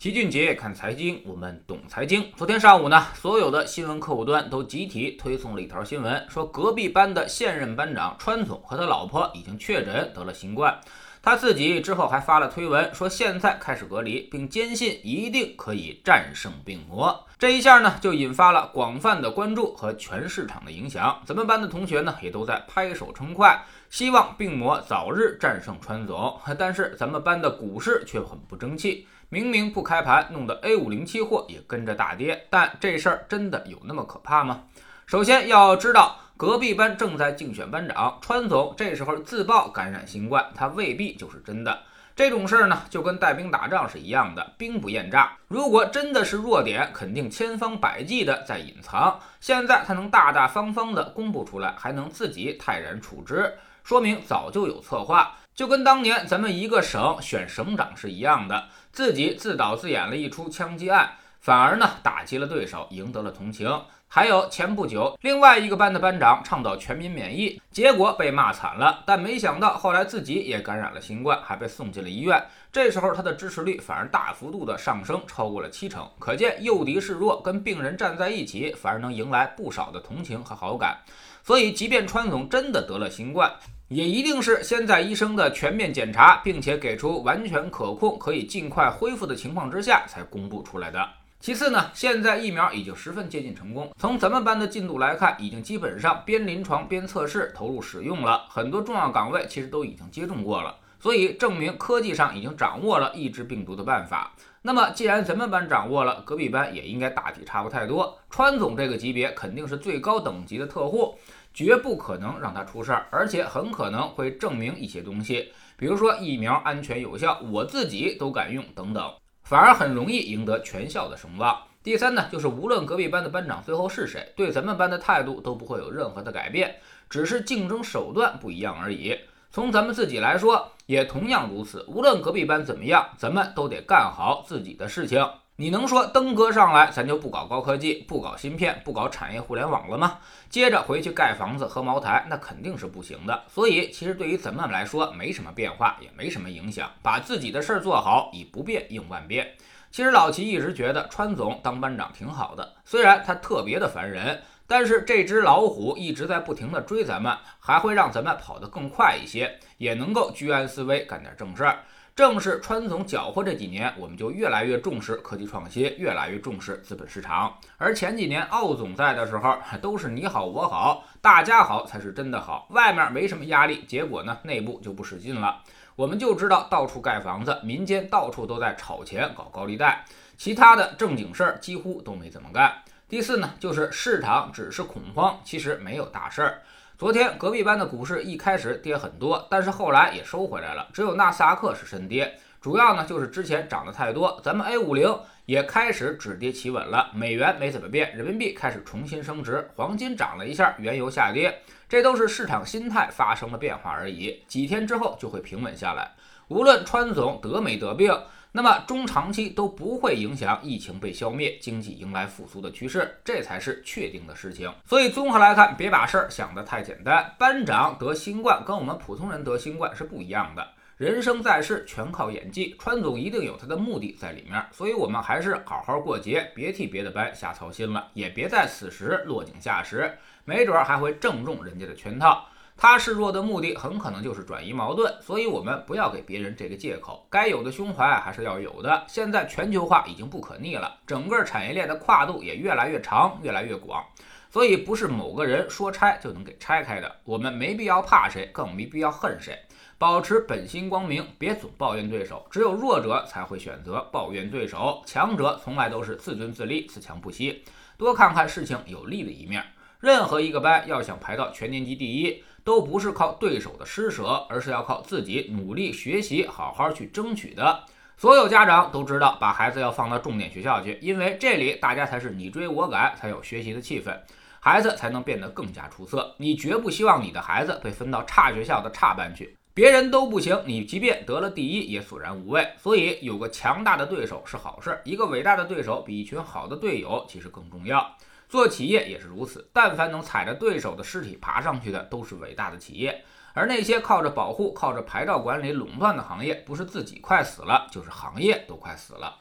齐俊杰看财经，我们懂财经。昨天上午呢，所有的新闻客户端都集体推送了一条新闻，说隔壁班的现任班长川总和他老婆已经确诊得了新冠。他自己之后还发了推文，说现在开始隔离，并坚信一定可以战胜病魔。这一下呢，就引发了广泛的关注和全市场的影响。咱们班的同学呢，也都在拍手称快，希望病魔早日战胜川总。但是咱们班的股市却很不争气。明明不开盘，弄得 A 五零期货也跟着大跌，但这事儿真的有那么可怕吗？首先要知道，隔壁班正在竞选班长，川总这时候自曝感染新冠，他未必就是真的。这种事儿呢，就跟带兵打仗是一样的，兵不厌诈。如果真的是弱点，肯定千方百计的在隐藏。现在他能大大方方的公布出来，还能自己泰然处之，说明早就有策划。就跟当年咱们一个省选省长是一样的，自己自导自演了一出枪击案，反而呢打击了对手，赢得了同情。还有前不久，另外一个班的班长倡导全民免疫，结果被骂惨了。但没想到后来自己也感染了新冠，还被送进了医院。这时候他的支持率反而大幅度的上升，超过了七成。可见诱敌示弱，跟病人站在一起，反而能迎来不少的同情和好感。所以，即便川总真的得了新冠，也一定是先在医生的全面检查，并且给出完全可控、可以尽快恢复的情况之下才公布出来的。其次呢，现在疫苗已经十分接近成功。从咱们班的进度来看，已经基本上边临床边测试投入使用了，很多重要岗位其实都已经接种过了，所以证明科技上已经掌握了抑制病毒的办法。那么既然咱们班掌握了，隔壁班也应该大体差不太多。川总这个级别肯定是最高等级的特护。绝不可能让他出事儿，而且很可能会证明一些东西，比如说疫苗安全有效，我自己都敢用等等，反而很容易赢得全校的声望。第三呢，就是无论隔壁班的班长最后是谁，对咱们班的态度都不会有任何的改变，只是竞争手段不一样而已。从咱们自己来说，也同样如此。无论隔壁班怎么样，咱们都得干好自己的事情。你能说登哥上来咱就不搞高科技、不搞芯片、不搞产业互联网了吗？接着回去盖房子喝茅台，那肯定是不行的。所以其实对于咱们来说没什么变化，也没什么影响，把自己的事儿做好，以不变应万变。其实老齐一直觉得川总当班长挺好的，虽然他特别的烦人，但是这只老虎一直在不停的追咱们，还会让咱们跑得更快一些，也能够居安思危，干点正事儿。正是川总搅和这几年，我们就越来越重视科技创新，越来越重视资本市场。而前几年奥总在的时候，都是你好我好，大家好才是真的好，外面没什么压力，结果呢，内部就不使劲了。我们就知道到处盖房子，民间到处都在炒钱搞高利贷，其他的正经事儿几乎都没怎么干。第四呢，就是市场只是恐慌，其实没有大事儿。昨天隔壁班的股市一开始跌很多，但是后来也收回来了。只有纳斯达克是深跌，主要呢就是之前涨得太多。咱们 A 五零也开始止跌企稳了，美元没怎么变，人民币开始重新升值，黄金涨了一下，原油下跌，这都是市场心态发生了变化而已。几天之后就会平稳下来。无论川总得没得病。那么中长期都不会影响疫情被消灭，经济迎来复苏的趋势，这才是确定的事情。所以综合来看，别把事儿想得太简单。班长得新冠跟我们普通人得新冠是不一样的。人生在世全靠演技，川总一定有他的目的在里面。所以我们还是好好过节，别替别的班瞎操心了，也别在此时落井下石，没准还会正中人家的圈套。他示弱的目的很可能就是转移矛盾，所以我们不要给别人这个借口，该有的胸怀还是要有的。现在全球化已经不可逆了，整个产业链的跨度也越来越长，越来越广，所以不是某个人说拆就能给拆开的。我们没必要怕谁，更没必要恨谁，保持本心光明，别总抱怨对手。只有弱者才会选择抱怨对手，强者从来都是自尊自立，自强不息。多看看事情有利的一面。任何一个班要想排到全年级第一。都不是靠对手的施舍，而是要靠自己努力学习，好好去争取的。所有家长都知道，把孩子要放到重点学校去，因为这里大家才是你追我赶，才有学习的气氛，孩子才能变得更加出色。你绝不希望你的孩子被分到差学校的差班去，别人都不行，你即便得了第一也索然无味。所以有个强大的对手是好事，一个伟大的对手比一群好的队友其实更重要。做企业也是如此，但凡能踩着对手的尸体爬上去的，都是伟大的企业。而那些靠着保护、靠着牌照管理垄断的行业，不是自己快死了，就是行业都快死了。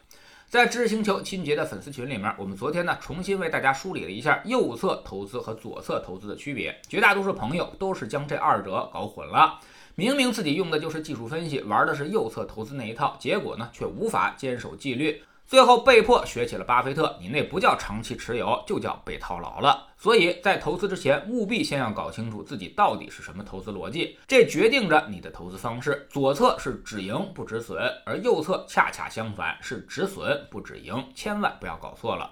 在知识星球清洁的粉丝群里面，我们昨天呢重新为大家梳理了一下右侧投资和左侧投资的区别。绝大多数朋友都是将这二者搞混了，明明自己用的就是技术分析，玩的是右侧投资那一套，结果呢却无法坚守纪律。最后被迫学起了巴菲特，你那不叫长期持有，就叫被套牢了。所以在投资之前，务必先要搞清楚自己到底是什么投资逻辑，这决定着你的投资方式。左侧是止盈不止损，而右侧恰恰相反，是止损不止盈，千万不要搞错了。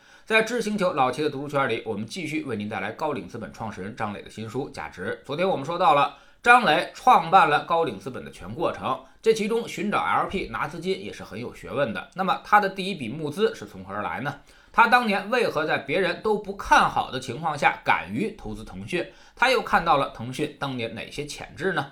在知星球老齐的读书圈里，我们继续为您带来高瓴资本创始人张磊的新书《价值》。昨天我们说到了。张磊创办了高瓴资本的全过程，这其中寻找 LP 拿资金也是很有学问的。那么他的第一笔募资是从何而来呢？他当年为何在别人都不看好的情况下敢于投资腾讯？他又看到了腾讯当年哪些潜质呢？